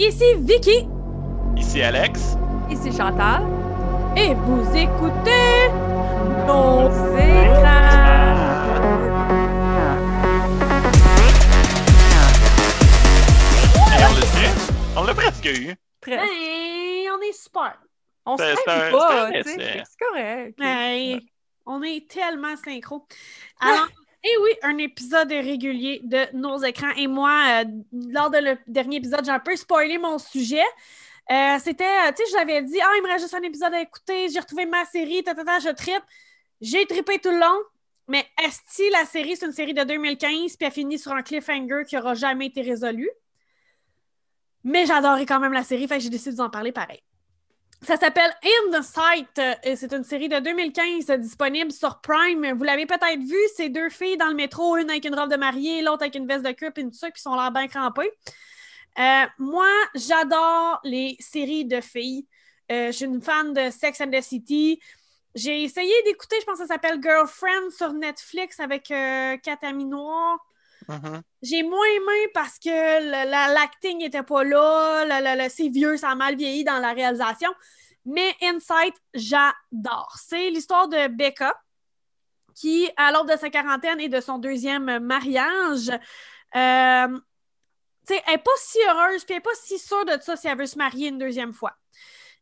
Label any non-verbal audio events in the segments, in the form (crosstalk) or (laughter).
Ici Vicky. Ici Alex. Ici Chantal. Et vous écoutez nos écrans. On l'a On l'a presque eu. Ben, on est super. On se pas, c'est correct. Hey, on est tellement synchro. Alors, et oui, un épisode régulier de nos écrans. Et moi, euh, lors de le dernier épisode, j'ai un peu spoilé mon sujet. Euh, C'était, euh, tu sais, je l'avais dit, ah, il me reste juste un épisode à écouter, j'ai retrouvé ma série, ta, ta, ta, je trippe. J'ai trippé tout le long, mais Esti, la série, c'est une série de 2015, puis elle finit sur un cliffhanger qui n'aura jamais été résolu. Mais j'adorais quand même la série, fait que j'ai décidé de vous en parler pareil. Ça s'appelle In the Sight. euh, C'est une série de 2015 euh, disponible sur Prime. Vous l'avez peut-être vu, c'est deux filles dans le métro, une avec une robe de mariée, l'autre avec une veste de queue, puis une tuque, puis sont l'air bien crampés. Euh, moi, j'adore les séries de filles. Euh, je suis une fan de Sex and the City. J'ai essayé d'écouter, je pense que ça s'appelle Girlfriend sur Netflix avec euh, Mhm. J'ai moins aimé parce que le- la- l'acting n'était pas là, c'est vieux, ça a mal vieilli dans la réalisation. Mais Insight, j'adore. C'est l'histoire de Becca, qui, à l'aube de sa quarantaine et de son deuxième mariage, euh, elle n'est pas si heureuse, puis elle n'est pas si sûre de ça si elle veut se marier une deuxième fois.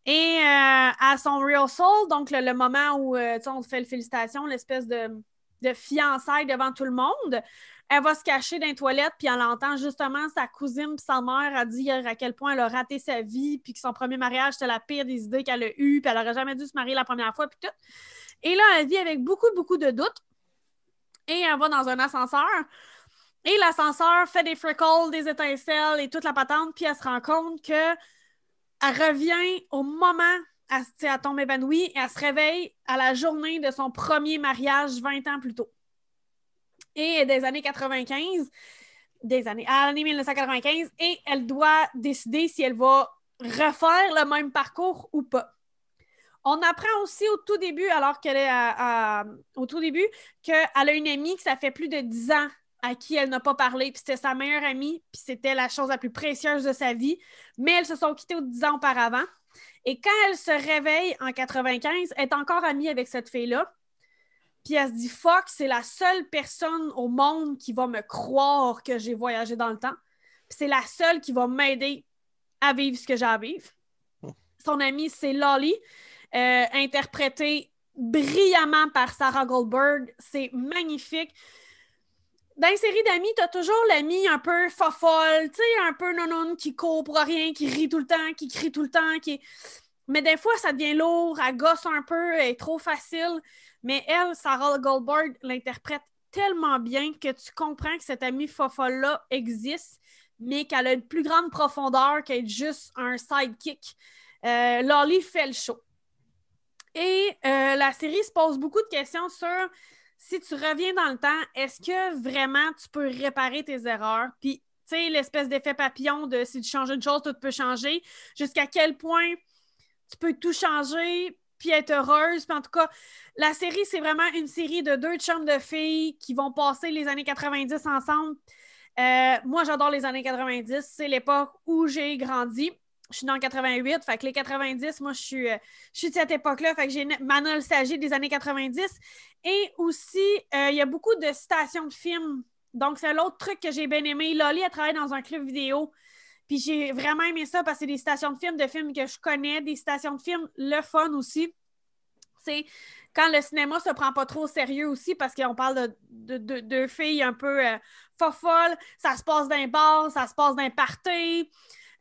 Et euh, à son real soul, donc le, moment où euh, on te fait le félicitation, l'espèce de, de fiançailles devant tout le monde, elle va se cacher dans les toilettes, puis elle entend justement sa cousine puis sa mère a dit à quel point elle a raté sa vie, puis que son premier mariage, c'était la pire des idées qu'elle a eues, puis elle n'aurait jamais dû se marier la première fois, puis tout. Et là, elle vit avec beaucoup, beaucoup de doutes. Et elle va dans un ascenseur. Et l'ascenseur fait des freckles, des étincelles et toute la patente, puis elle se rend compte que elle revient au moment, elle, elle tombe évanouie, et elle se réveille à la journée de son premier mariage 20 ans plus tôt et des années 95, des années, à l'année 1995, et elle doit décider si elle va refaire le même parcours ou pas. On apprend aussi au tout début, alors qu'elle est au tout début, qu'elle a une amie que ça fait plus de 10 ans à qui elle n'a pas parlé, puis c'était sa meilleure amie, puis c'était la chose la plus précieuse de sa vie, mais elles se sont quittées 10 ans auparavant. Et quand elle se réveille en 95, elle est encore amie avec cette fille-là. Puis elle se dit fuck, c'est la seule personne au monde qui va me croire que j'ai voyagé dans le temps. Puis c'est la seule qui va m'aider à vivre ce que j'ai à vivre. Son amie, c'est Lolly, euh, interprétée brillamment par Sarah Goldberg. C'est magnifique. Dans les séries d'amis, t'as toujours l'ami un peu fofolle, tu sais, un peu non qui court pour rien, qui rit tout le temps, qui crie tout le temps, qui... Mais des fois, ça devient lourd, elle gosse un peu, elle est trop facile. Mais elle, Sarah Goldberg, l'interprète tellement bien que tu comprends que cette amie fofolle-là existe, mais qu'elle a une plus grande profondeur qu'être juste un sidekick. Euh, Lolly fait le show. Et euh, la série se pose beaucoup de questions sur si tu reviens dans le temps, est-ce que vraiment tu peux réparer tes erreurs? Puis, tu sais, l'espèce d'effet papillon de si tu changes une chose, tout peut changer. Jusqu'à quel point tu peux tout changer puis être heureuse. Puis en tout cas, la série, c'est vraiment une série de deux chums de filles qui vont passer les années 90 ensemble. Euh, moi, j'adore les années 90. C'est l'époque où j'ai grandi. Je suis dans 88, fait que les 90, moi, je suis, euh, je suis de cette époque-là, fait que j'ai ma nostalgie des années 90. Et aussi, euh, il y a beaucoup de citations de films. Donc, c'est l'autre truc que j'ai bien aimé. Lolly a travaillé dans un club vidéo. Puis j'ai vraiment aimé ça parce que c'est des citations de films, de films que je connais, des citations de films, le fun aussi. C'est quand le cinéma se prend pas trop au sérieux aussi parce qu'on parle de, de, de- de filles un peu euh, fofolles, ça se passe d'un bar, ça se passe d'un party,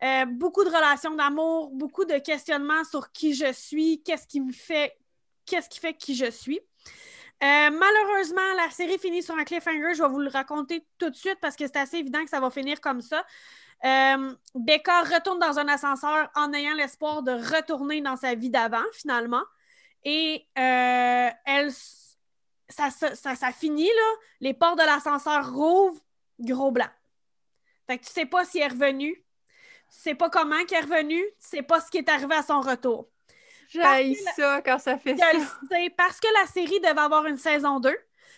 euh, beaucoup de relations d'amour, beaucoup de questionnements sur qui je suis, qu'est-ce qui me fait, qu'est-ce qui fait qui je suis. Euh, malheureusement, la série finit sur un cliffhanger. Je vais vous le raconter tout de suite parce que c'est assez évident que ça va finir comme ça. Euh, Becca retourne dans un ascenseur en ayant l'espoir de retourner dans sa vie d'avant, finalement. Et euh, elle, ça, ça, ça, ça finit, là. Les portes de l'ascenseur rouvrent, gros blanc. Fait que tu sais pas si elle est revenue. Tu sais pas comment qu'elle est revenue. Tu sais pas ce qui est arrivé à son retour. Parce ça quand ça fait ça. le parce que la série devait avoir une saison 2.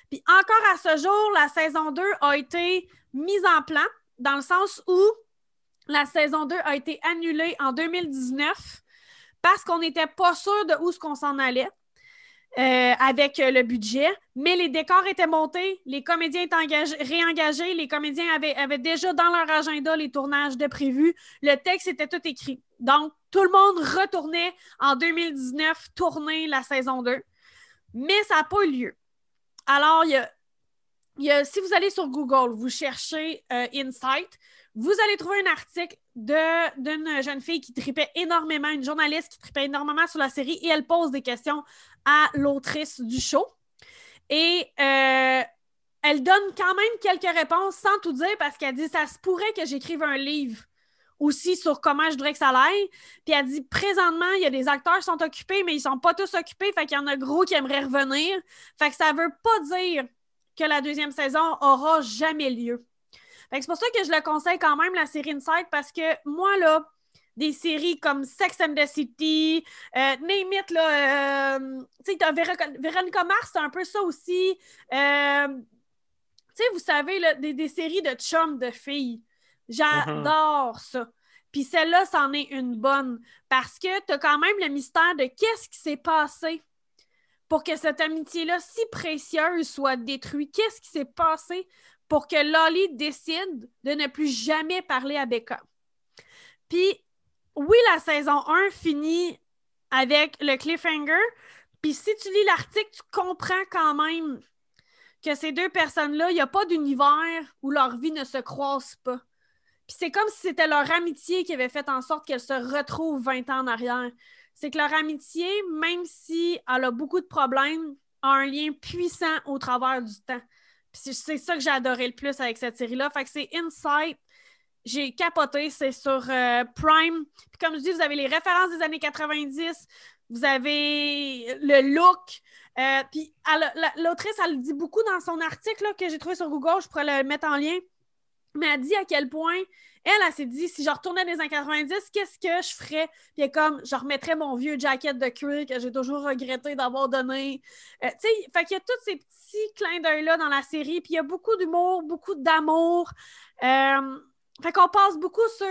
Puis encore à ce jour, la saison 2 a été mise en plan dans le sens où la saison 2 a été annulée en 2019 parce qu'on n'était pas sûr de où ce s'en allait. euh, avec le budget, mais les décors étaient montés, les comédiens étaient engagés- réengagés, les comédiens avaient, déjà dans leur agenda les tournages de prévus, le texte était tout écrit. Donc, tout le monde retournait en 2019 tourner la saison 2, mais ça n'a pas eu lieu. Alors, y a- si vous allez sur Google, vous cherchez euh, Insight, vous allez trouver un article d'une jeune fille qui tripait énormément, une journaliste qui tripait énormément sur la série et elle pose des questions à l'autrice du show. Et euh, elle donne quand même quelques réponses sans tout dire parce qu'elle dit ça se pourrait que j'écrive un livre aussi sur comment je voudrais que ça aille. Puis elle dit présentement, il y a des acteurs qui sont occupés, mais ils sont pas tous occupés. Fait qu'il y en a gros qui aimeraient revenir. Fait que ça veut pas dire que la deuxième saison aura jamais lieu. C'est pour ça que je le conseille quand même, la série Inside, parce que moi, là, des séries comme Sex and the City, euh, name it, là, euh, tu sais, Véronica, Mars, c'est un peu ça aussi. Euh, tu sais, vous savez, là, des, des séries de chums de filles. J'adore ça. Puis celle-là, c'en est une bonne. Parce que t'as quand même le mystère de qu'est-ce qui s'est passé pour que cette amitié-là si précieuse soit détruite. Qu'est-ce qui s'est passé pour que Lolly décide de ne plus jamais parler à Becca? Puis, oui, la saison 1 finit avec le cliffhanger. Puis si tu lis l'article, tu comprends quand même que ces deux personnes-là, il n'y a pas d'univers où leur vie ne se croise pas. Puis c'est comme si c'était leur amitié qui avait fait en sorte qu'elles se retrouvent 20 ans en arrière. C'est que leur amitié, même si elle a beaucoup de problèmes, a un lien puissant au travers du temps. C'est- ça que j'ai adoré le plus avec cette série-là. Fait que c'est Insight. J'ai capoté, c'est sur euh, Prime. Puis comme je dis, vous avez les références des années 90, vous avez le look. Euh, puis l'autrice, elle le dit beaucoup dans son article que j'ai trouvé sur Google, je pourrais le mettre en lien. Mais elle dit à quel point elle, elle s'est dit si je retournais dans les années 90, qu'est-ce que je ferais? Puis comme je remettrais mon vieux jacket de cuir que j'ai toujours regretté d'avoir donné. Euh, tu sais, fait qu'il y a tous ces petits clins d'œil-là dans la série, puis il y a beaucoup d'humour, beaucoup d'amour. Euh, fait qu'on passe beaucoup sur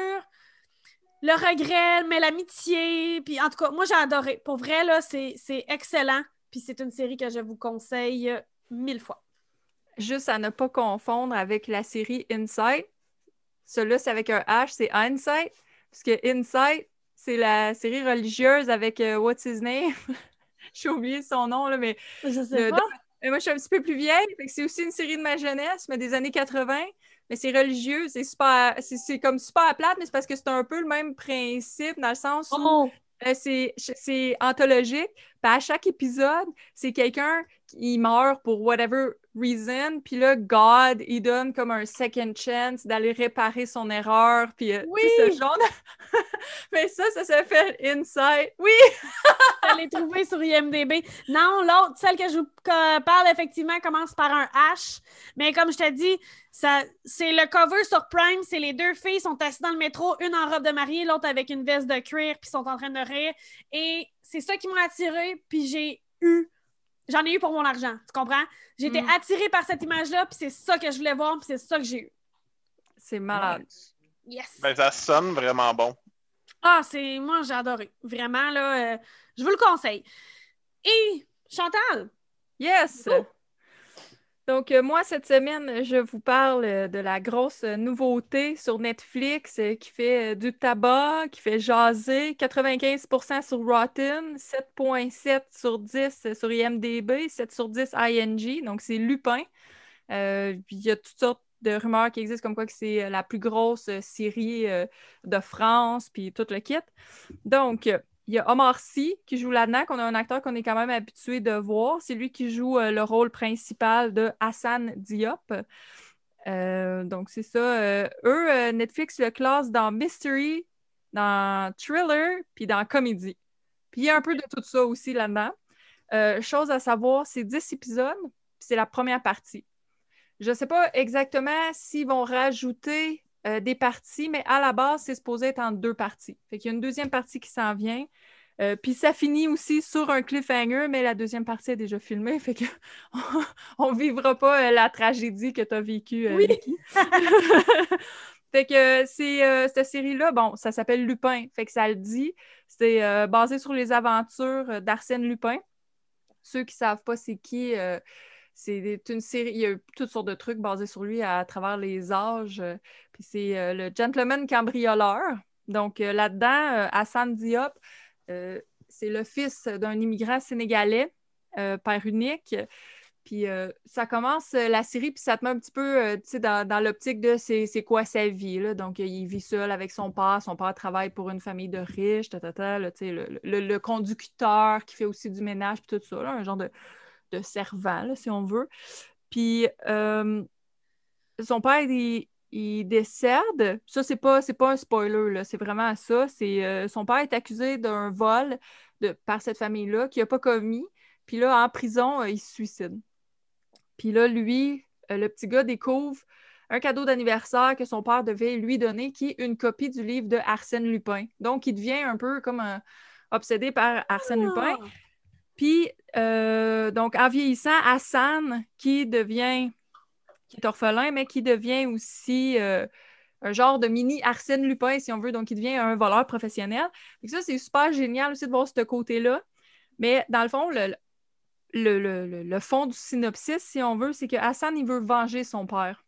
le regret, mais l'amitié. Puis en tout cas, moi j'ai adoré. Pour vrai, là, c'est excellent. Puis c'est une série que je vous conseille mille fois. Juste à ne pas confondre avec la série Insight. Celui-là, c'est avec un H, c'est Hindsight. Parce que Insight, c'est la série religieuse avec euh, What's His Name? (laughs) J'ai oublié son nom, là, mais Je sais Le- pas. Mais moi, je suis un petit peu plus vieille, c'est aussi une série de ma jeunesse, mais des années 80. Mais c'est religieux, c'est super, c'est- c'est comme super plate, mais c'est parce que c'est un peu le même principe dans le sens où Oh, euh, c'est c'est anthologique. Puis à chaque épisode, c'est quelqu'un qui meurt pour whatever reason. Puis là, God, il donne comme un second chance d'aller réparer son erreur. Puis euh, Oui! ce genre de- (laughs) Mais ça, ça s'appelle Insight. Oui! (laughs) je l'ai trouvé sur IMDB. Non, l'autre, celle que je vous parle, effectivement, commence par un H. Mais comme je t'ai dit, ça, c'est le cover sur Prime. C'est les deux filles sont assises dans le métro, une en robe de mariée, l'autre avec une veste de cuir, puis sont en train de rire. Et c'est ça qui m'a attirée, puis j'ai eu. J'en ai eu pour mon argent, tu comprends? J'ai été Mm. attirée par cette image-là, puis c'est ça que je voulais voir, puis c'est ça que j'ai eu. C'est malade. Yes! Ben, ça sonne vraiment bon. Ah, c'est. Moi, j'ai adoré. Vraiment, là, euh, je vous le conseille. Et Chantal, Yes! Donc, euh, moi, cette semaine, je vous parle euh, de la grosse euh, nouveauté sur Netflix qui fait du tabac, qui fait jaser, 95% sur Rotten, 7.7 sur 10 euh, sur IMDb, 7 sur 10 ING, donc c'est Lupin. Il y a toutes sortes de rumeurs qui existent comme quoi que c'est la plus grosse série de France, puis tout le kit. Donc, il y a Omar Sy qui joue là-dedans, qu'on a un acteur qu'on est quand même habitué de voir. C'est lui qui joue euh, le rôle principal de Hassan Diop. Euh, donc, c'est ça. Euh, eux, Netflix le classe dans Mystery, dans Thriller, puis dans Comédie. Puis il y a un peu de tout ça aussi là-dedans. Chose à savoir, c'est 10 épisodes, puis c'est la première partie. Je ne sais pas exactement s'ils vont rajouter euh, des parties, mais à la base, c'est supposé être en deux parties. Fait qu'il y a une deuxième partie qui s'en vient. Euh, puis ça finit aussi sur un cliffhanger, mais la deuxième partie est déjà filmée, (laughs) fait que (laughs) on vivra pas euh, la tragédie que tu as vécue, Oui. Vicky. (laughs) Fait que c'est cette série-là, bon, ça s'appelle Lupin, fait que ça le dit. C'est basé sur les aventures d'Arsène Lupin. Ceux qui savent pas c'est qui, c'est une série, il y a eu toutes sortes de trucs basés sur lui à, travers les âges. Puis c'est le gentleman cambrioleur. Donc là-dedans, Hassan Diop, c'est le fils d'un immigrant sénégalais, père unique. Puis euh, ça commence euh, la série, puis ça te met un petit peu euh, dans, dans l'optique de c'est quoi sa vie. Là. Donc, il vit seul avec son père. Son père travaille pour une famille de riches, le, le, conducteur qui fait aussi du ménage, puis tout ça, un genre de, de servant, si on veut. Puis son père, il, décède. Ça, c'est pas, pas un spoiler, c'est vraiment ça. C'est son père est accusé d'un vol de, par cette famille-là qu'il n'a pas commis. Puis là, en prison, il se suicide. Puis là, lui, euh, le petit gars découvre un cadeau d'anniversaire que son père devait lui donner, qui est une copie du livre de Arsène Lupin. Donc, il devient un peu comme un, obsédé par Arsène Lupin. Puis, euh, donc, en vieillissant, Hassan, qui devient, qui est orphelin, mais qui devient aussi euh, un genre de mini Arsène Lupin, si on veut. Donc, il devient un voleur professionnel. Ça, c'est super génial aussi de voir ce côté-là. Mais dans le fond, le, le, fond du synopsis, si on veut, c'est que Hassan, il veut venger son père.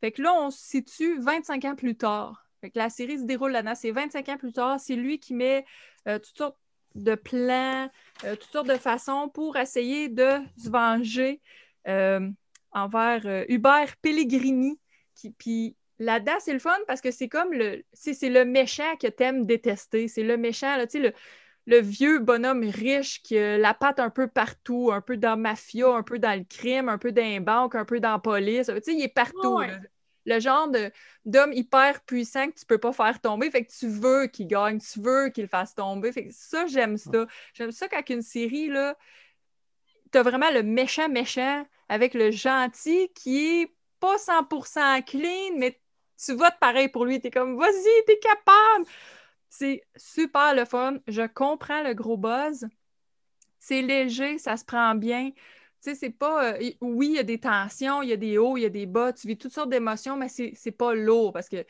Fait que là, on se situe 25 ans plus tard. Fait que la série se déroule là-dedans. C'est 25 ans plus tard. C'est lui qui met euh, toutes sortes de plans, euh, toutes sortes de façons pour essayer de se venger euh, envers Hubert Pellegrini. Qui, puis là-dedans, c'est le fun parce que c'est comme le. C'est le méchant que t'aimes détester. C'est le méchant, tu sais, le, le vieux bonhomme riche qui a la patte un peu partout, un peu dans mafia, un peu dans le crime, un peu dans les banques, un peu dans la police. Il est partout. Le genre d'homme hyper puissant que tu peux pas faire tomber. Fait que tu veux qu'il gagne, tu veux qu'il fasse tomber. Fait que ça, j'aime ça. J'aime ça quand une série, là, t'as vraiment le méchant méchant avec le gentil qui est pas 100% clean, mais tu votes pareil pour lui. T'es comme, vas-y, t'es capable. C'est super le fun. Je comprends le gros buzz. C'est léger, ça se prend bien. Sais, c'est pas. Euh, oui, il y a des tensions, il y a des hauts, il y a des bas, tu vis toutes sortes d'émotions, mais c'est pas lourd parce que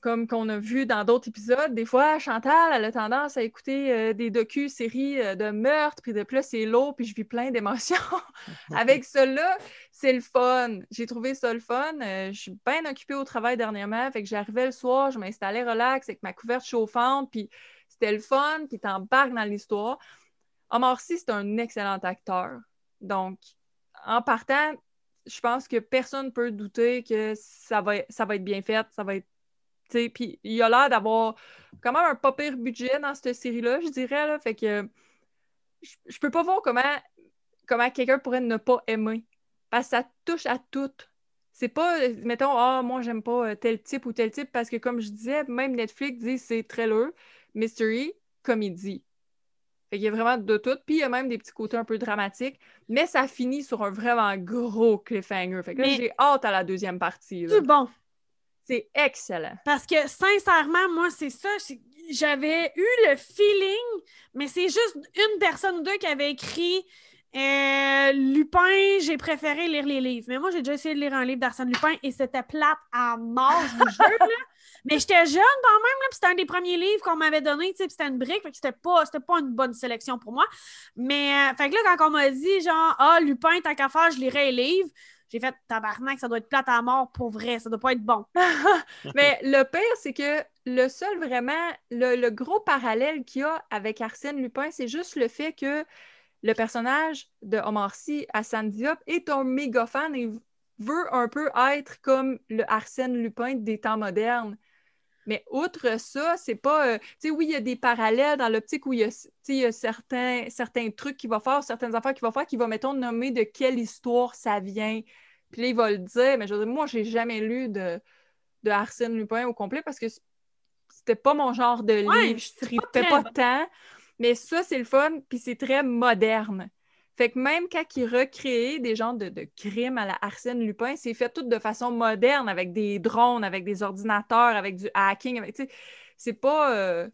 comme qu'on a vu dans d'autres épisodes, des fois, Chantal, elle a tendance à écouter euh, des docu-séries euh, de meurtre, puis de plus, c'est lourd, puis je vis plein d'émotions. (laughs) Avec cela, c'est le fun. J'ai trouvé ça le fun. Je suis bien occupée au travail dernièrement, fait que j'arrivais le soir, je m'installais relax avec ma couverte chauffante, puis c'était le fun, puis t'embarques dans l'histoire. Omar Sy, c'est un excellent acteur. Donc, en partant, je pense que personne ne peut douter que ça va, ça va être bien fait, ça va être puis il a l'air d'avoir quand même un pas pire budget dans cette série-là, je dirais. Là, fait que je, peux pas voir comment, comment quelqu'un pourrait ne pas aimer. Parce que ça touche à tout. C'est pas, mettons, ah, moi, j'aime pas euh, tel type ou tel type, parce que comme je disais, même Netflix dit c'est thriller, mystery, comédie. Fait qu'il y a vraiment de tout. Puis il y a même des petits côtés un peu dramatiques. Mais ça finit sur un vraiment gros cliffhanger. Fait que là, j'ai hâte à la deuxième partie. C'est bon. C'est excellent. Parce que sincèrement, moi, c'est ça. J'avais eu le feeling, mais c'est juste une personne ou deux qui avait écrit euh, Lupin, j'ai préféré lire les livres. Mais moi, j'ai déjà essayé de lire un livre d'Arsène Lupin et c'était plate à mort, je vous jure. Mais j'étais jeune quand même, puis c'était un des premiers livres qu'on m'avait donné, c'était une brique, fait c'était pas, pas une bonne sélection pour moi. Mais, euh, fait que là, quand on m'a dit, genre, ah, Lupin, tant qu'à faire, je lirai les livres, j'ai fait tabarnak, ça doit être plate à mort pour vrai, ça doit pas être bon. (laughs) Mais le pire, c'est que le seul vraiment, le, gros parallèle qu'il y a avec Arsène Lupin, c'est juste le fait que le personnage de Omar Sy, Hassan Diop, est un méga fan et veut un peu être comme le Arsène Lupin des temps modernes. Mais outre ça, c'est pas. Euh, tu sais, oui, il y a des parallèles dans l'optique où il y a, il y a certains, certains trucs qu'il va faire, certaines affaires qu'il va faire, qu'il va, mettons, nommer de quelle histoire ça vient. Puis là, il va le dire, mais je veux dire, moi, j'ai jamais lu de, de Arsène Lupin au complet parce que c'était pas mon genre de livre. Je tripais pas, pas tant. Mais ça, c'est le fun, puis c'est très moderne. Fait que même quand il recréait des genres de, de crimes à la Arsène Lupin, c'est fait tout de façon moderne, avec des drones, avec des ordinateurs, avec du hacking. Avec, c'est pas. Euh,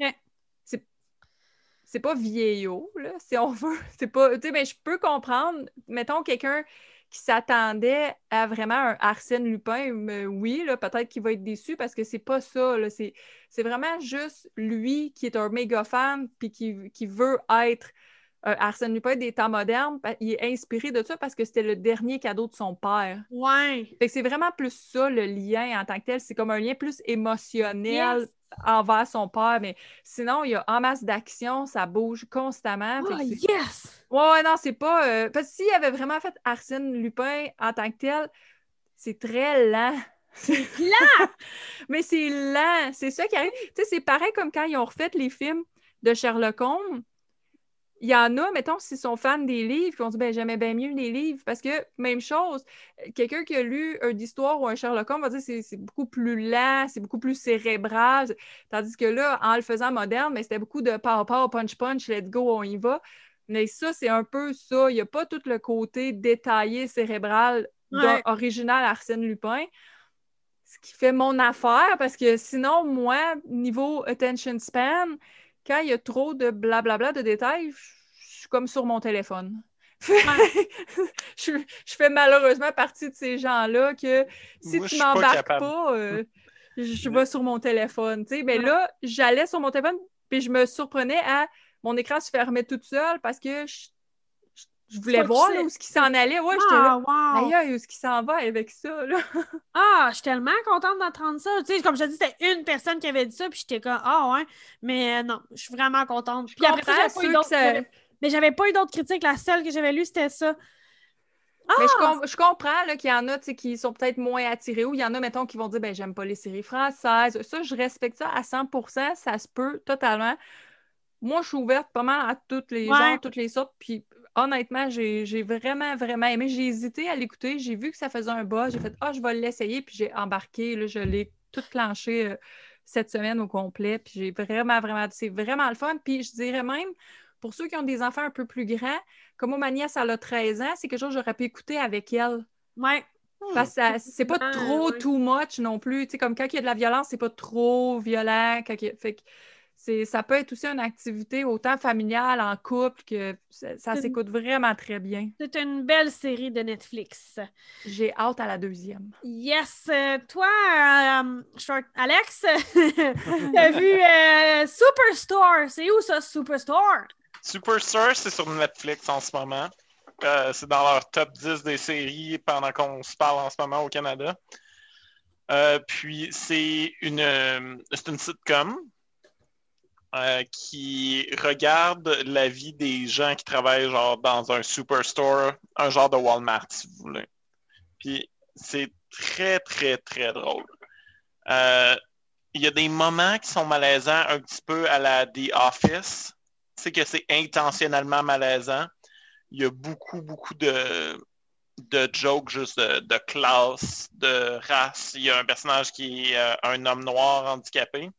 c'est pas vieillot, là, si on (laughs) veut. C'est pas. Tu sais, mais je peux comprendre, mettons quelqu'un qui s'attendait à vraiment un Arsène Lupin, mais oui, là, peut-être qu'il va être déçu parce que c'est pas ça. là. C'est, c'est vraiment juste lui qui est un méga fan puis qui, qui veut être un Arsène Lupin des temps modernes. Il est inspiré de ça parce que c'était le dernier cadeau de son père. Ouais. Fait que c'est vraiment plus ça le lien en tant que tel. C'est comme un lien plus émotionnel Yes. envers son père. Mais sinon, il y a en masse d'action, ça bouge constamment. Oh, c'est- yes! Ouais, ouais, non, c'est pas. euh, Parce que s'il avait vraiment fait Arsène Lupin en tant que tel, c'est très lent. Là! (laughs) Mais c'est lent. C'est ça qui arrive. Tu sais, c'est pareil comme quand ils ont refait les films de Sherlock Holmes. Il y en a, mettons, s'ils sont fans des livres, qui ont dit, ben, j'aimais bien mieux les livres. Parce que, même chose, quelqu'un qui a lu une histoire ou un Sherlock Holmes va dire c'est c'est beaucoup plus lent, c'est beaucoup plus cérébral. Tandis que là, en le faisant moderne, mais c'était beaucoup de pow pow, punch punch, let's go, on y va. Mais ça, c'est un peu ça. Il n'y a pas tout le côté détaillé, cérébral Ouais. original Arsène Lupin. Ce qui fait mon affaire, parce que sinon, moi, niveau attention span, quand il y a trop de blablabla de détails, je suis comme sur mon téléphone. (laughs) je, je fais malheureusement partie de ces gens-là que si Moi, tu pas m'embarques pas, euh, je vais sur mon téléphone. tu sais. Mais là, j'allais sur mon téléphone, puis je me surprenais à mon écran se fermait toute seule parce que je, je- voulais voir là, où ce qui s'en allait. Ouais, j'étais là. Ah, wow! Aïe, où est-ce qu'il s'en va avec ça, là? (laughs) Ah, je suis tellement contente d'entendre ça. Tu sais, comme je te dis, c'était une personne qui avait dit ça, puis j'étais comme, ah ouais. Mais euh, non, je suis vraiment contente. Puis après j'avais pas ça- Mais j'avais pas eu d'autres critiques. La seule que j'avais lue, c'était ça. Mais je, Ah! com- je comprends qu'il y en a qui sont peut-être moins attirés ou il y en a, mettons, qui vont dire ben j'aime pas les séries françaises. Ça, je respecte ça à 100 ça se peut totalement. Moi, je suis ouverte pas mal à toutes les Ouais. genres, toutes les sortes. Puis honnêtement, j'ai j'ai vraiment, vraiment aimé. J'ai hésité à l'écouter. J'ai vu que ça faisait un bas. J'ai fait Ah, je vais l'essayer. Puis j'ai embarqué. Là, je l'ai tout clenché euh, cette semaine au complet. Puis j'ai vraiment, vraiment. C'est vraiment le fun. Puis je dirais même, pour ceux qui ont des enfants un peu plus grands, comme moi, ma nièce, elle a 13 ans, c'est quelque chose que j'aurais pu écouter avec elle. Ouais. Parce que ça- c'est pas Ah, trop too much non plus. Tu sais, comme quand il y a de la violence, c'est pas trop violent. Quand il y a- Fait que ça peut être aussi une activité autant familiale, en couple, que ça, s'écoute vraiment très bien. C'est une belle série de Netflix. J'ai hâte à la deuxième. Yes. euh, toi, euh, Short Alex, (laughs) t'as vu euh, Superstore? C'est où ça, Superstore? Superstore, c'est sur Netflix en ce moment. Euh, c'est dans leur top 10 des séries pendant qu'on se parle en ce moment au Canada. Euh, puis c'est une, euh, c'est une sitcom euh, qui regarde la vie des gens qui travaillent genre dans un superstore, un genre de Walmart, si vous voulez. Puis c'est très, très, très drôle. Euh, Il y a des moments qui sont malaisants un petit peu à la The Office. C'est que c'est intentionnellement malaisant. Il y a beaucoup, beaucoup de, de jokes juste de, classe, de race. Il y a un personnage qui est euh, un homme noir handicapé.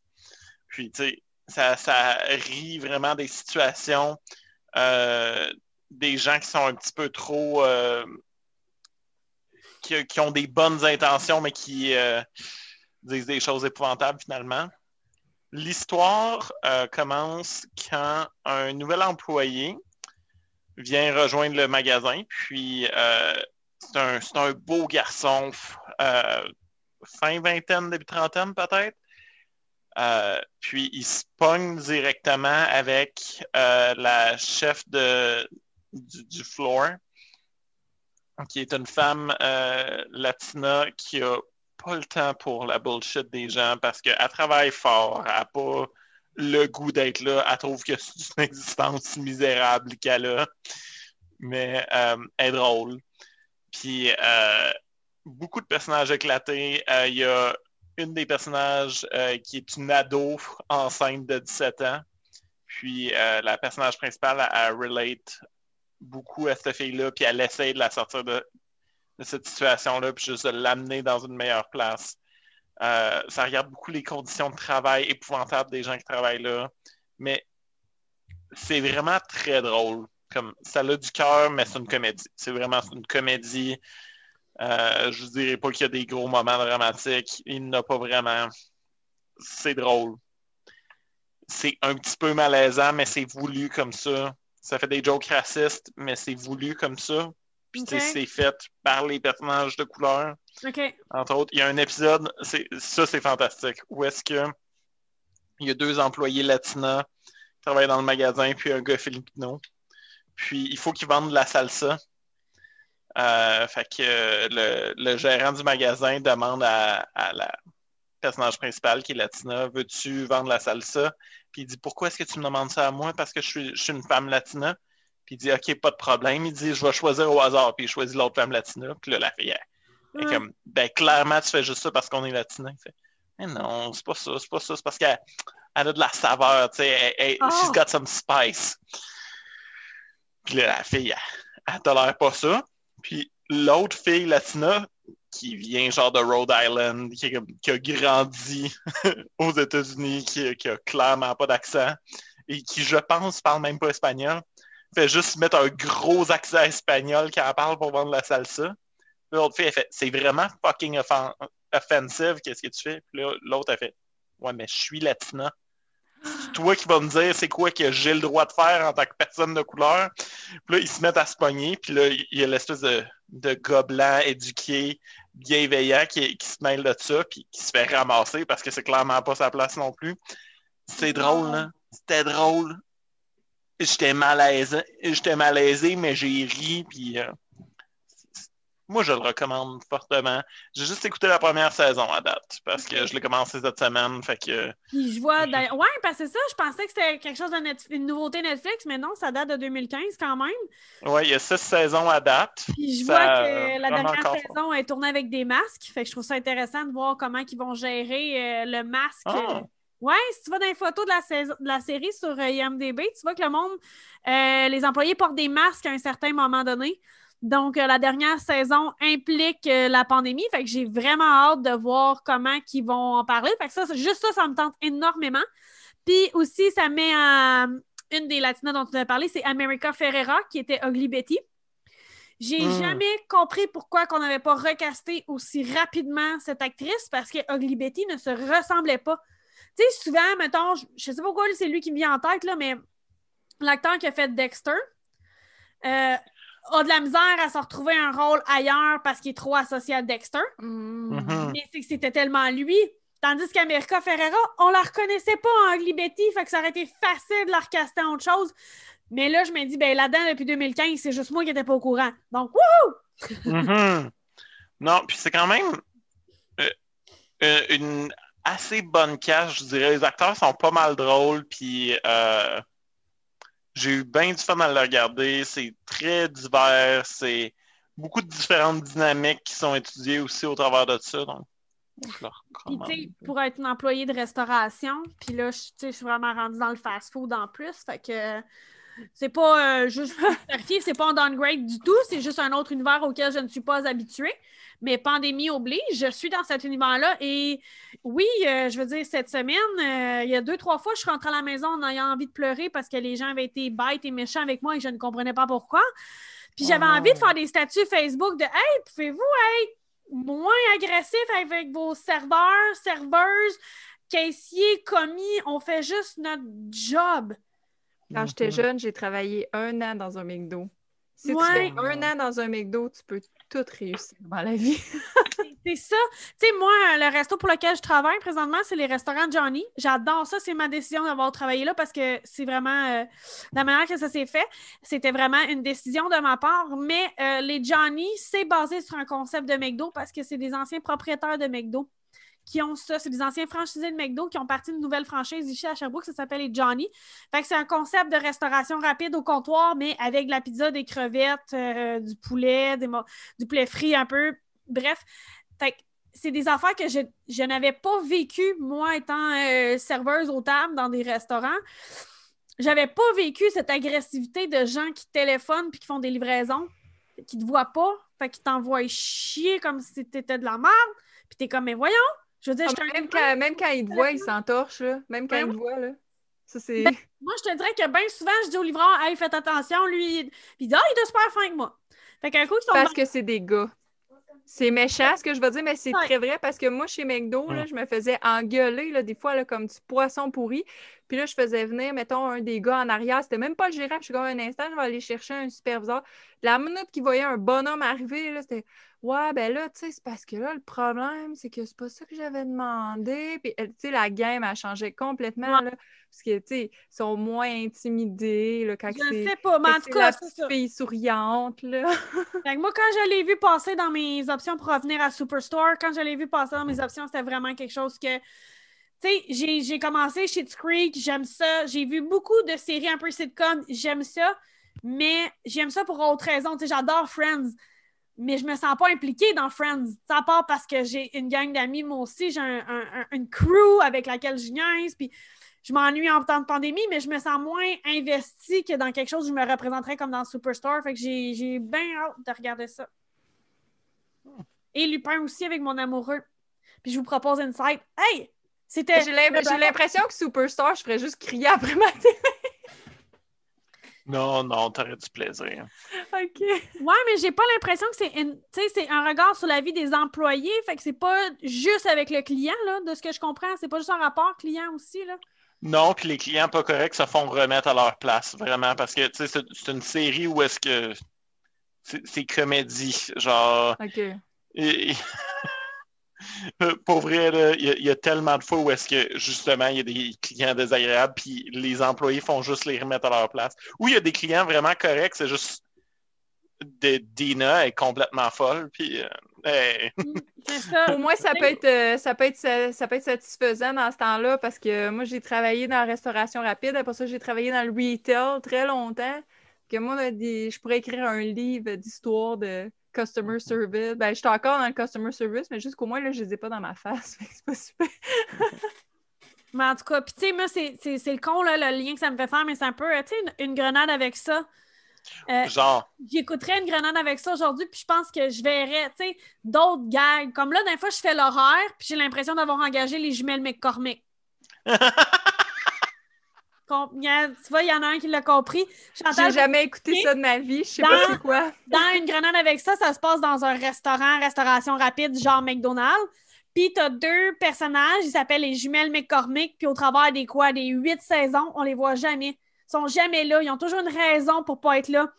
Puis, tu sais, ça, ça rit vraiment des situations, euh, des gens qui sont un petit peu trop. euh, qui, qui ont des bonnes intentions, mais qui euh, disent des choses épouvantables finalement. L'histoire commence quand un nouvel employé vient rejoindre le magasin, puis c'est un, un beau garçon, fin vingtaine, début trentaine peut-être. Euh, puis il se pogne directement avec euh, la chef de, du, floor, qui est une femme euh, latina qui a pas le temps pour la bullshit des gens parce qu'elle travaille fort, elle n'a pas le goût d'être là, elle trouve que c'est une existence misérable qu'elle a, mais elle est drôle. Puis beaucoup de personnages éclatés. Il y a une des personnages euh, qui est une ado enceinte de 17 ans. Puis euh, la personnage principale, elle, relate beaucoup à cette fille-là, puis elle essaie de la sortir de, de cette situation-là, puis juste de l'amener dans une meilleure place. Euh, ça regarde beaucoup les conditions de travail épouvantables des gens qui travaillent là, mais c'est vraiment très drôle. Comme, ça a du cœur, mais c'est une comédie. C'est vraiment une comédie. Euh, je ne dirais pas qu'il y a des gros moments dramatiques. Il n'y en a pas vraiment. C'est drôle. C'est un petit peu malaisant, mais c'est voulu comme ça. Ça fait des jokes racistes, mais c'est voulu comme ça. Puis c'est fait par les personnages de couleur. Entre autres, il y a un épisode, ça c'est fantastique, où est-ce que il y a deux employés latinas qui travaillent dans le magasin, puis un gars filipino. Puis il faut qu'ils vendent de la salsa. Euh, fait que euh, le, le gérant du magasin demande à, à la personnage principal qui est latina, veux-tu vendre la salsa? Puis il dit, pourquoi est-ce que tu me demandes ça à moi? Parce que je suis, je suis une femme latina. Puis il dit, OK, pas de problème. Il dit, je vais choisir au hasard. Puis il choisit l'autre femme latina. Puis là, la fille, elle, Ouais. comme, ben clairement, tu fais juste ça parce qu'on est latina. Il fait, mais non, c'est pas ça, c'est pas ça. C'est parce qu'elle elle a de la saveur, tu sais. elle- elle- Oh. She's got some spice. Puis là, la fille, elle, elle tolère pas ça. Puis l'autre fille latina, qui vient genre de Rhode Island, qui, a grandi (laughs) aux États-Unis, qui, a clairement pas d'accent, et qui, je pense, parle même pas espagnol, fait juste mettre un gros accent espagnol quand elle parle pour vendre la salsa. L'autre fille, elle fait C'est vraiment fucking offen- offensive, qu'est-ce que tu fais? Puis l'autre, elle fait Ouais, mais je suis latina. C'est toi qui vas me dire c'est quoi que j'ai le droit de faire en tant que personne de couleur. Puis là, ils se mettent à se pogner. Puis là, il y a l'espèce de, de blanc éduqué, bienveillant qui, qui se mêle de ça, puis qui se fait ramasser parce que c'est clairement pas sa place non plus. C'est drôle, là. C'était drôle. J'étais malaisé, j'étais malaisé, mais j'ai ri, puis euh, moi, je le recommande fortement. J'ai juste écouté la première saison à date, parce que je l'ai commencé cette semaine, fait que... Puis je vois. d'ailleurs- Ouais, parce que c'est ça, je pensais que c'était quelque chose de Net- une nouveauté Netflix, mais non, ça date de 2015 quand même. Ouais, il y a six saisons à date. Puis je Ça, vois euh, que la vraiment dernière encore saison est tournée avec des masques. Fait que je trouve ça intéressant de voir comment ils vont gérer euh, le masque. Ah. Ouais, si tu vas dans les photos de la, saison- de la série sur euh, IMDB, tu vois que le monde, euh, les employés portent des masques à un certain moment donné. Donc, euh, la dernière saison implique euh, la pandémie. Fait que j'ai vraiment hâte de voir comment ils vont en parler. Fait que ça, juste ça, ça me tente énormément. Puis aussi, ça met à une des latinas dont tu as parlé, c'est America Ferrera, qui était Ugly Betty. J'ai Mm. jamais compris pourquoi qu'on n'avait pas recasté aussi rapidement cette actrice parce que Ugly Betty ne se ressemblait pas. Tu sais, souvent, mettons, je, je sais pas pourquoi c'est lui qui me vient en tête, là, mais l'acteur qui a fait Dexter euh, a de la misère à se retrouver un rôle ailleurs parce qu'il est trop associé à Dexter. Mm. Mhm. Mais c'est que c'était tellement lui. Tandis qu'America Ferrera, on la reconnaissait pas en Ugly Betty, fait que ça aurait été facile de la recaster en autre chose. Mais là, je me dis, ben là-dedans, depuis 2015, c'est juste moi qui n'étais pas au courant. Donc, wouh! Mhm. Non, puis c'est quand même euh, euh, une assez bonne cache, je dirais. Les acteurs sont pas mal drôles, puis euh, j'ai eu bien du fun à le regarder. C'est très divers, c'est beaucoup de différentes dynamiques qui sont étudiées aussi au travers de ça. Donc, je le Puis, recommande. tu sais, pour être une employée de restauration, puis là, je suis vraiment rendue dans le fast-food en plus. Fait que c'est pas euh, juste c'est pas un downgrade du tout, c'est juste un autre univers auquel je ne suis pas habituée. Mais pandémie oblige, je suis dans cet univers-là. Et oui, euh, je veux dire, cette semaine, euh, il y a deux, trois fois, je suis rentrée à la maison en ayant envie de pleurer parce que les gens avaient été bêtes et méchants avec moi et je ne comprenais pas pourquoi. Puis Oh j'avais non. envie de faire des statuts Facebook de Hey, pouvez-vous être moins agressif avec vos serveurs, serveuses, caissiers, commis? On fait juste notre job. Quand j'étais jeune, j'ai travaillé un an dans un McDo. Si Ouais. tu fais un an dans un McDo, tu peux tout réussir dans la vie. (laughs) C'est ça. Tu sais, moi, le resto pour lequel je travaille présentement, c'est les restaurants Johnny. J'adore ça. C'est ma décision d'avoir travaillé là parce que c'est vraiment euh, la manière que ça s'est fait. C'était vraiment une décision de ma part. Mais euh, les Johnny, c'est basé sur un concept de McDo parce que c'est des anciens propriétaires de McDo qui ont ça. C'est des anciens franchisés de McDo qui ont parti d'une nouvelle franchise ici à Sherbrooke. Ça s'appelle les Johnny. Fait que c'est un concept de restauration rapide au comptoir, mais avec de la pizza, des crevettes, euh, du poulet, des du poulet frit un peu. Bref, fait que c'est des affaires que je, je n'avais pas vécues, moi, étant euh, serveuse aux tables dans des restaurants. J'avais pas vécu cette agressivité de gens qui téléphonent puis qui font des livraisons, qui te voient pas, fait qu'ils t'envoient chier comme si t'étais de la merde. Puis t'es comme, mais voyons, je veux dire, je suis un même, quand, même quand ils te voient, ils s'entorchent. là. Même quand Ben ils te voient. Là. Ça, c'est... Ben, Moi, je te dirais que bien souvent, je dis au livreur, hey, faites attention, lui. il- Puis il dit, ah, il est super fin que moi. Fait qu'un coup, ils sont Parce que c'est des gars. C'est méchant ce que je veux dire, mais c'est Ouais. très vrai parce que moi, chez McDo, là, je me faisais engueuler là, des fois là, comme du poisson pourri. Puis là, je faisais venir, mettons, un des gars en arrière. C'était même pas le gérant. Je suis comme un instant, je vais aller chercher un superviseur. La minute qu'il voyait un bonhomme arriver, c'était Ouais, ben là, tu sais, c'est parce que là, le problème, c'est que c'est pas ça que j'avais demandé. Puis, tu sais, la game a changé complètement, là, parce que, tu sais, ils sont moins intimidés, là, quand Je sais pas, mais en tout cas, la c'est petite fille souriante, là. (laughs) Fait que moi, quand je l'ai vu passer dans mes options pour revenir à Superstore, quand je l'ai vu passer dans mes options, c'était vraiment quelque chose que. J'ai commencé chez Creek, j'aime ça. J'ai vu beaucoup de séries un peu sitcom, j'aime ça. Mais j'aime ça pour autre raison. J'adore Friends. Mais je me sens pas impliquée dans Friends. Ça part parce que j'ai une gang d'amis, moi aussi, j'ai un- un- un- une crew avec laquelle je niaise, puis je m'ennuie en temps de pandémie, mais je me sens moins investie que dans quelque chose où je me représenterais comme dans Superstore. Fait que j'ai bien hâte de regarder ça. Et Lupin aussi avec mon amoureux. Puis je vous propose Insight. Hey! C'était. J'ai l'im- j'ai l'impression que Superstar, je ferais juste crier après ma télé. (laughs) Non, non, t'aurais du plaisir. OK. Ouais, mais j'ai pas l'impression que c'est une- tu sais, c'est un regard sur la vie des employés. Fait que c'est pas juste avec le client, là, de ce que je comprends. C'est pas juste un rapport client aussi, là. Non, puis les clients pas corrects se font remettre à leur place, vraiment, parce que, tu sais, c'est une série où est-ce que c'est c'est comédie, genre... OK. et- Pour vrai, il y, a- il y a tellement de fois où est-ce que, justement, il y a des clients désagréables, puis les employés font juste les remettre à leur place. Ou il y a des clients vraiment corrects, c'est juste... de- Dina est complètement folle, puis... euh, hey. C'est ça. Pour moi, ça peut être, euh, ça peut être, ça, ça peut être satisfaisant dans ce temps-là parce que moi, j'ai travaillé dans la restauration rapide. Après ça, j'ai travaillé dans le retail très longtemps. Que moi, là, des- je pourrais écrire un livre d'histoire de customer service. Ben, j'étais encore dans le customer service, mais jusqu'au moins, là, je les ai pas dans ma face. (laughs) C'est pas super. Mais en tout cas, puis tu sais, moi, c'est c'est- c'est le con, là, le lien que ça me fait faire, mais c'est un peu, euh, tu sais, une, une grenade avec ça. Euh, Genre, J'écouterais une grenade avec ça aujourd'hui, puis je pense que je verrais, tu sais, d'autres gags. Comme là, d'un fois, je fais l'horaire, puis j'ai l'impression d'avoir engagé les jumelles McCormick. (laughs) Tu vois, il y en a un qui l'a compris. Chantal, J'ai jamais écouté ça de ma vie. Je sais Dans- pas c'est quoi. dans une grenade avec ça, ça se passe dans un restaurant, restauration rapide, genre McDonald's. Puis t'as deux personnages, ils s'appellent les jumelles McCormick, puis au travers des quoi, des huit saisons, on les voit jamais. Ils sont jamais là, ils ont toujours une raison pour pas être là.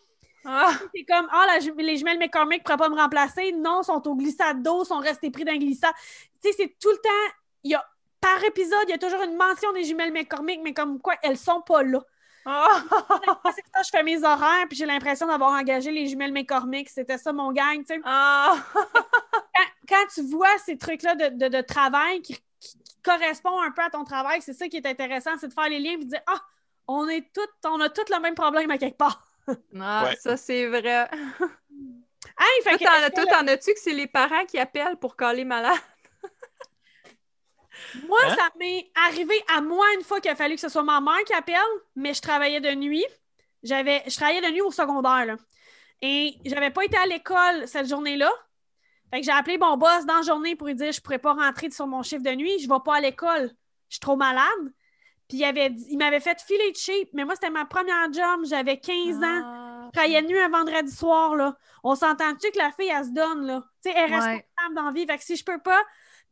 Ah, C'est comme, ah, la les jumelles McCormick ne pourraient pas me remplacer. Non, ils sont au glissade d'eau, sont restés pris d'un glissade. Tu sais, c'est tout le temps, il y a, par épisode, il y a toujours une mention des jumelles McCormick, mais comme quoi, elles sont pas là. (laughs) C'est ça, je fais mes horaires, puis j'ai l'impression d'avoir engagé les jumelles McCormick. C'était ça mon gang, tu sais. Ah. (laughs) Quand, quand tu vois ces trucs-là de, de- de travail qui, qui- qui correspondent un peu à ton travail, c'est ça qui est intéressant, c'est de faire les liens et de dire, ah, on est toutes, on a tous le même problème à quelque part. (laughs) Ah, Ouais. ça, c'est vrai. Hey, fait Toi, t'en- as-tu que c'est les parents qui appellent pour caler malade? Moi, Hein? ça m'est arrivé à moi une fois qu'il a fallu que ce soit ma mère qui appelle, mais je travaillais de nuit. J'avais, je travaillais de nuit au secondaire, là. Et j'avais pas été à l'école cette journée-là. Fait que j'ai appelé mon boss dans la journée pour lui dire je pourrais pas rentrer sur mon chiffre de nuit, je vais pas à l'école, je suis trop malade. Puis il, avait dit- il m'avait fait filer de cheap, mais moi, c'était ma première job, j'avais 15 ans. Ah. Je travaillais de nuit un vendredi soir, là. On s'entend-tu que la fille, elle se donne, là? Tu sais, elle est Ouais. responsable dans la vie. Fait que si je peux pas.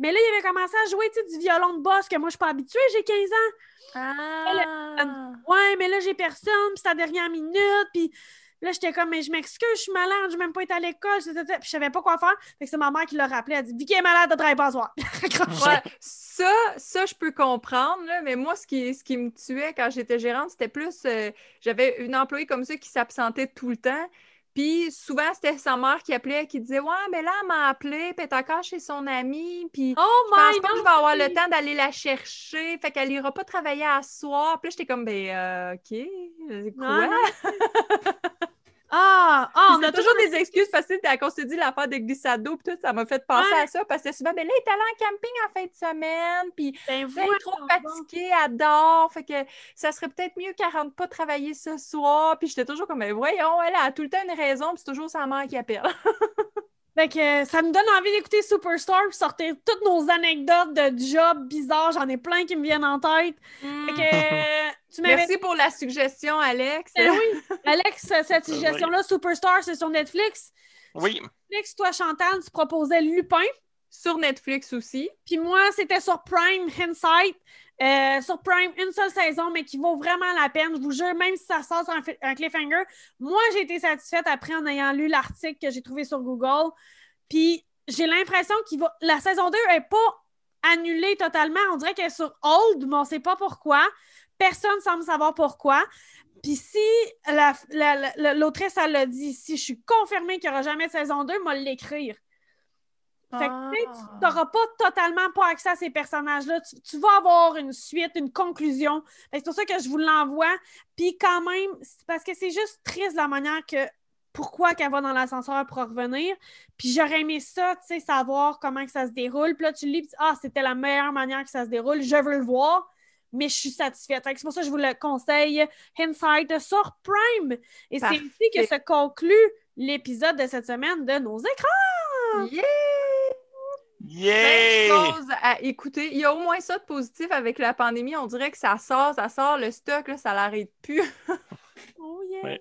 Mais là, il avait commencé à jouer, du violon de boss que moi, je suis pas habituée, j'ai 15 ans. Ah. Ouais, mais là, j'ai personne, puis c'est la dernière minute, puis là, j'étais comme, mais je m'excuse, je suis malade, je même pas été à l'école, puis je savais pas quoi faire. Fait que c'est ma mère qui l'a rappelé, elle a dit, Vicky est malade, elle travaille pas ce soir. (laughs) Ouais, ça, ça, je peux comprendre, là, mais moi, ce qui, ce qui me tuait quand j'étais gérante, c'était plus. euh, J'avais une employée comme ça qui s'absentait tout le temps. Puis souvent, c'était sa mère qui appelait, qui disait Ouais, mais là, elle m'a appelé, puis elle est encore chez son amie, puis Oh je pense pas que je vais avoir le temps d'aller la chercher, fait qu'elle ira pas travailler à soir. Puis là, j'étais comme Ben, euh, OK, quoi? Ah, ah, on on a toujours des excuses faciles à cause de dit l'affaire de glissade d'eau, puis tout, ça m'a fait penser Ouais. à ça, parce que souvent, ben là, elle est allée en camping en fin de semaine, puis Ben, est trop elle dort. Fait que ça serait peut-être mieux qu'elle rentre pas travailler ce soir. Puis j'étais toujours comme, mais voyons, elle a tout le temps une raison, puis c'est toujours sa mère qui appelle. (laughs) Fait que euh, ça me donne envie d'écouter Superstar puis sortir toutes nos anecdotes de jobs bizarres. J'en ai plein qui me viennent en tête. Fait que euh, tu Merci pour la suggestion, Alex. Ben oui. Alex, cette (laughs) suggestion-là, Superstar, c'est sur Netflix. oui, Netflix, toi, Chantal, tu proposais Lupin. Sur Netflix aussi. Puis moi, c'était sur Prime, Insight. Euh, sur Prime, une seule saison, mais qui vaut vraiment la peine. Je vous jure, même si ça sort sur un, un cliffhanger, moi, j'ai été satisfaite après en ayant lu l'article que j'ai trouvé sur Google. Puis j'ai l'impression que la saison 2 n'est pas annulée totalement. On dirait qu'elle est sur hold, mais on ne sait pas pourquoi. Personne ne semble savoir pourquoi. Puis si l'autrice, elle l'a dit, si je suis confirmée qu'il n'y aura jamais de saison 2, moi l'écrire. Fait que tu n'auras pas totalement pas accès à ces personnages-là. Tu, vas avoir une suite, une conclusion. C'est pour ça que je vous l'envoie. Puis quand même, parce que c'est juste triste la manière que pourquoi qu'elle va dans l'ascenseur pour revenir. Puis j'aurais aimé ça, tu sais, savoir comment que ça se déroule. Puis là, tu lis, ah, c'était la meilleure manière que ça se déroule. Je veux le voir, mais je suis satisfaite. C'est pour ça que je vous le conseille. Inside sur Prime. Et c'est ici que se conclut l'épisode de cette semaine de nos écrans. Yeah! Yeah! chose à écouter. Il y a au moins ça de positif avec la pandémie. On dirait que ça sort, ça sort, le stock, là, ça l'arrête plus. (laughs) oh yeah!